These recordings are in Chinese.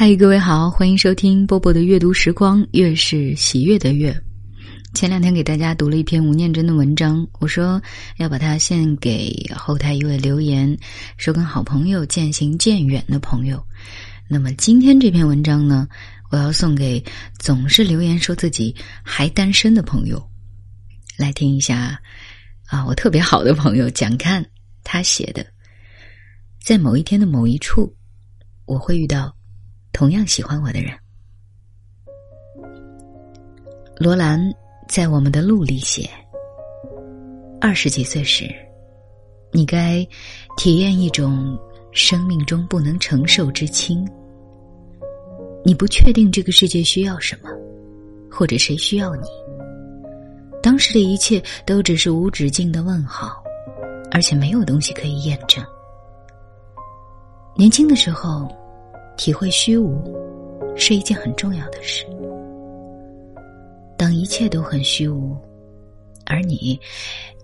嗨，各位好，欢迎收听波波的阅读时光，越是喜悦的越。前两天给大家读了一篇吴念真的文章，我说要把它献给后台一位留言说跟好朋友渐行渐远的朋友。那么今天这篇文章呢，我要送给总是留言说自己还单身的朋友。来听一下啊，我特别好的朋友蒋看他写的，在某一天的某一处，我会遇到。同样喜欢我的人，罗兰在我们的路里写：二十几岁时，你该体验一种生命中不能承受之轻。你不确定这个世界需要什么，或者谁需要你。当时的一切都只是无止境的问号，而且没有东西可以验证。年轻的时候。体会虚无是一件很重要的事。当一切都很虚无，而你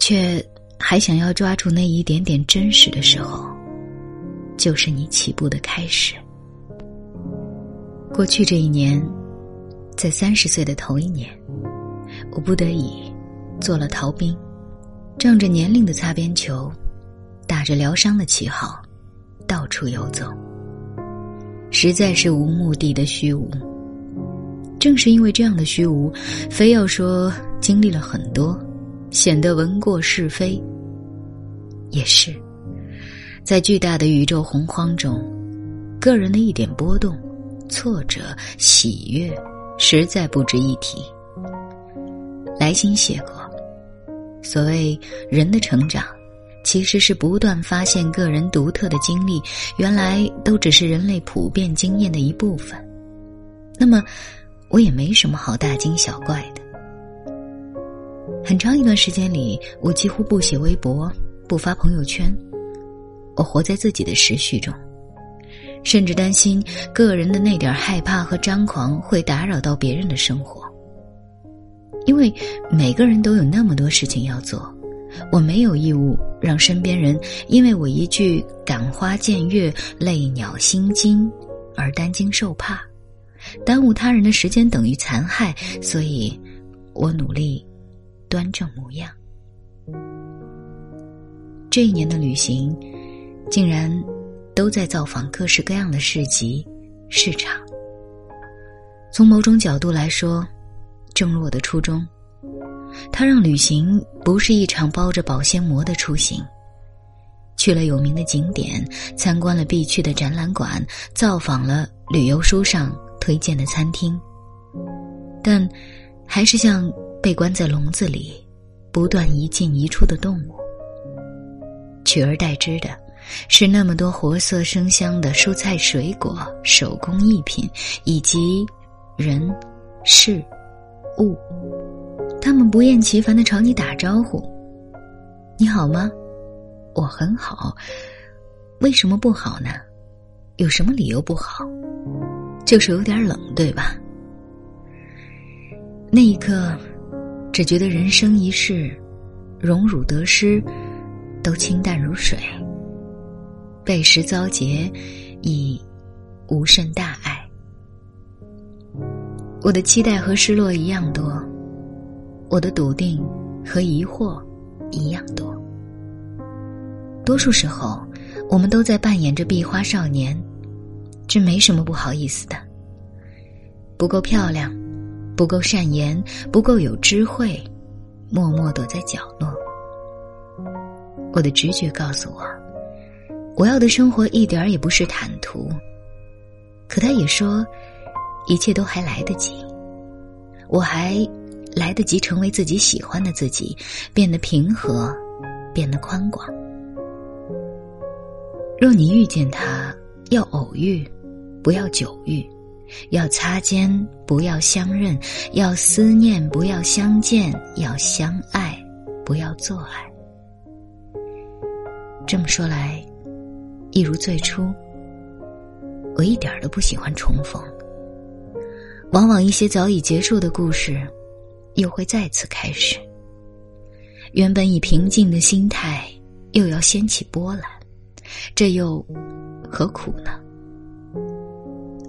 却还想要抓住那一点点真实的时候，就是你起步的开始。过去这一年，在三十岁的头一年，我不得已做了逃兵，仗着年龄的擦边球，打着疗伤的旗号，到处游走。实在是无目的的虚无。正是因为这样的虚无，非要说经历了很多，显得闻过是非。也是，在巨大的宇宙洪荒中，个人的一点波动、挫折、喜悦，实在不值一提。来信写过，所谓人的成长。其实是不断发现个人独特的经历，原来都只是人类普遍经验的一部分。那么，我也没什么好大惊小怪的。很长一段时间里，我几乎不写微博，不发朋友圈，我活在自己的时序中，甚至担心个人的那点害怕和张狂会打扰到别人的生活，因为每个人都有那么多事情要做。我没有义务让身边人因为我一句“感花见月，泪鸟心惊”而担惊受怕，耽误他人的时间等于残害。所以，我努力端正模样。这一年的旅行，竟然都在造访各式各样的市集、市场。从某种角度来说，正如我的初衷。他让旅行不是一场包着保鲜膜的出行，去了有名的景点，参观了必去的展览馆，造访了旅游书上推荐的餐厅，但还是像被关在笼子里，不断一进一出的动物。取而代之的，是那么多活色生香的蔬菜、水果、手工艺品，以及人、事、物。他们不厌其烦的朝你打招呼：“你好吗？我很好。为什么不好呢？有什么理由不好？就是有点冷，对吧？”那一刻，只觉得人生一世，荣辱得失，都清淡如水。背时遭劫，已无甚大碍。我的期待和失落一样多。我的笃定和疑惑一样多。多数时候，我们都在扮演着壁花少年，这没什么不好意思的。不够漂亮，不够善言，不够有智慧，默默躲在角落。我的直觉告诉我，我要的生活一点儿也不是坦途。可他也说，一切都还来得及，我还。来得及成为自己喜欢的自己，变得平和，变得宽广。若你遇见他，要偶遇，不要久遇；要擦肩，不要相认；要思念，不要相见；要相爱，不要做爱。这么说来，一如最初，我一点都不喜欢重逢。往往一些早已结束的故事。又会再次开始。原本以平静的心态，又要掀起波澜，这又何苦呢？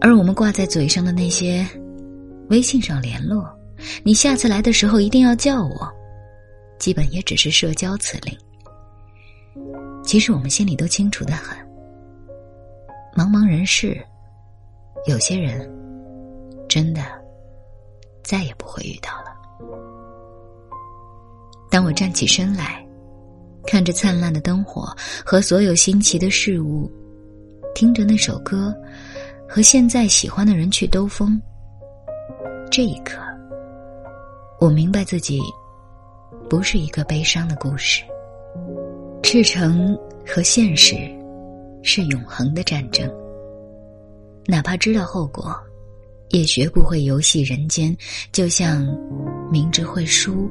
而我们挂在嘴上的那些，微信上联络，你下次来的时候一定要叫我，基本也只是社交辞令。其实我们心里都清楚的很，茫茫人世，有些人真的再也不会遇到了。当我站起身来，看着灿烂的灯火和所有新奇的事物，听着那首歌，和现在喜欢的人去兜风，这一刻，我明白自己不是一个悲伤的故事。赤诚和现实是永恒的战争，哪怕知道后果，也学不会游戏人间。就像明知会输，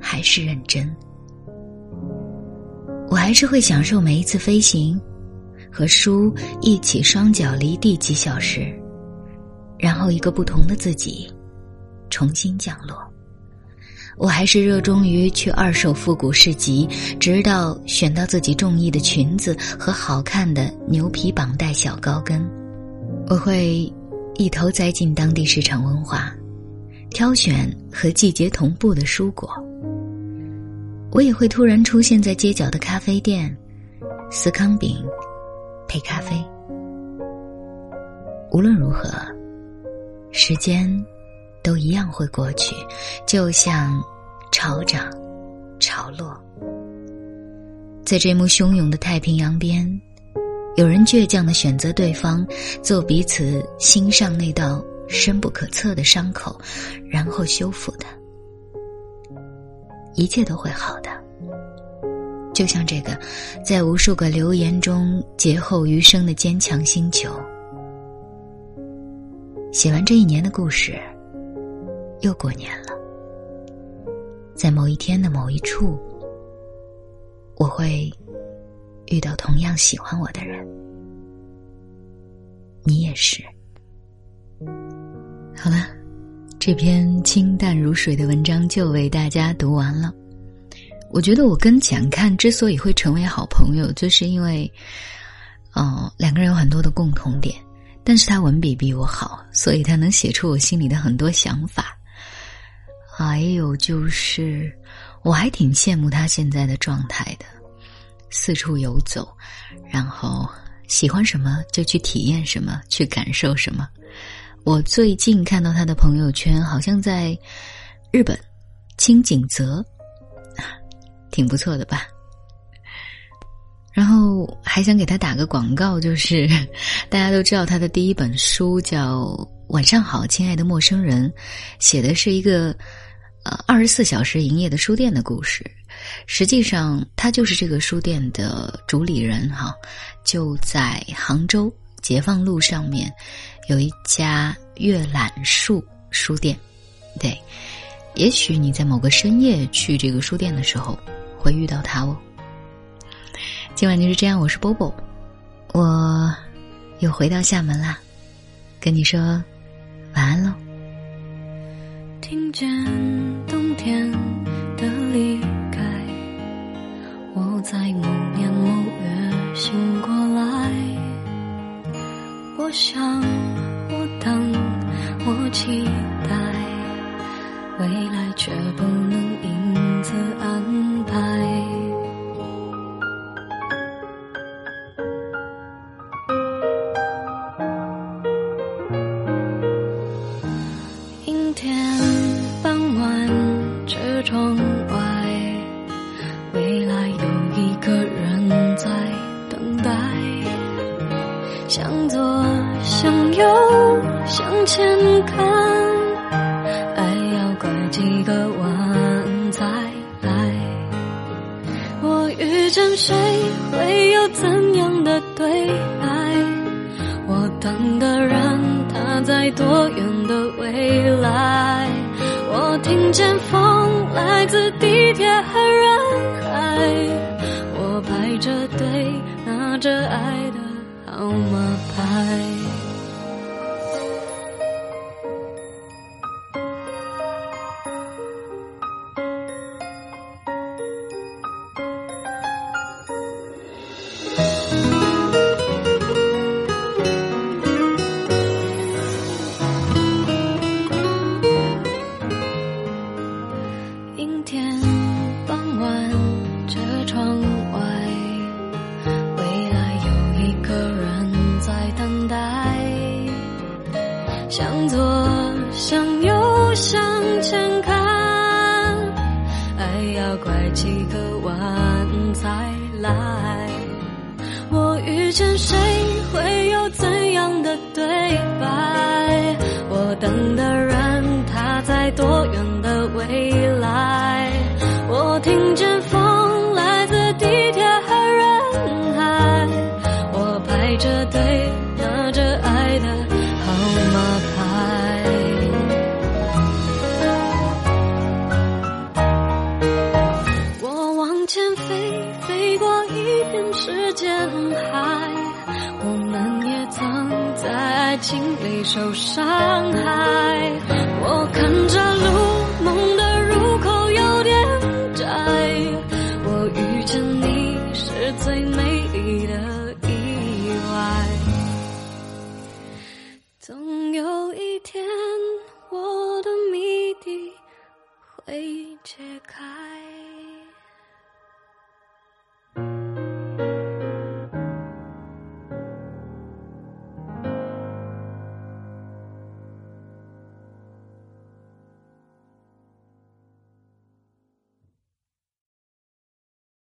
还是认真。我还是会享受每一次飞行，和书一起双脚离地几小时，然后一个不同的自己重新降落。我还是热衷于去二手复古市集，直到选到自己中意的裙子和好看的牛皮绑带小高跟。我会一头栽进当地市场文化，挑选和季节同步的蔬果。我也会突然出现在街角的咖啡店，司康饼配咖啡。无论如何，时间。都一样会过去，就像潮涨潮落。在这幕汹涌的太平洋边，有人倔强的选择对方做彼此心上那道深不可测的伤口，然后修复的，一切都会好的。就像这个在无数个流言中劫后余生的坚强星球。写完这一年的故事。又过年了，在某一天的某一处，我会遇到同样喜欢我的人，你也是。好了，这篇清淡如水的文章就为大家读完了。我觉得我跟蒋看之所以会成为好朋友，就是因为，哦，两个人有很多的共同点，但是他文笔比我好，所以他能写出我心里的很多想法。还有就是，我还挺羡慕他现在的状态的，四处游走，然后喜欢什么就去体验什么，去感受什么。我最近看到他的朋友圈，好像在日本清景泽，挺不错的吧？然后还想给他打个广告，就是 大家都知道他的第一本书叫《晚上好，亲爱的陌生人》，写的是一个。呃，二十四小时营业的书店的故事，实际上他就是这个书店的主理人哈。就在杭州解放路上面，有一家阅览树书店。对，也许你在某个深夜去这个书店的时候，会遇到他哦。今晚就是这样，我是波波，我又回到厦门啦，跟你说晚安喽。听见冬天的离开，我在某年某月醒过来。我想，我等，我期待，未来却不能因此安排。阴天，傍晚，车窗外，未来。又向前看，爱要拐几个弯才来。我遇见谁，会有怎样的对白？我等的人，他在多远的未来？我听见风来自地铁和人海。我排着队，拿着爱的号码牌。向右，向前看。爱要拐几个弯才来。我遇见谁，会有怎样的对白？我等的人，他在多远的未来？时间海，我们也曾在爱情里受伤害。我看着路，梦的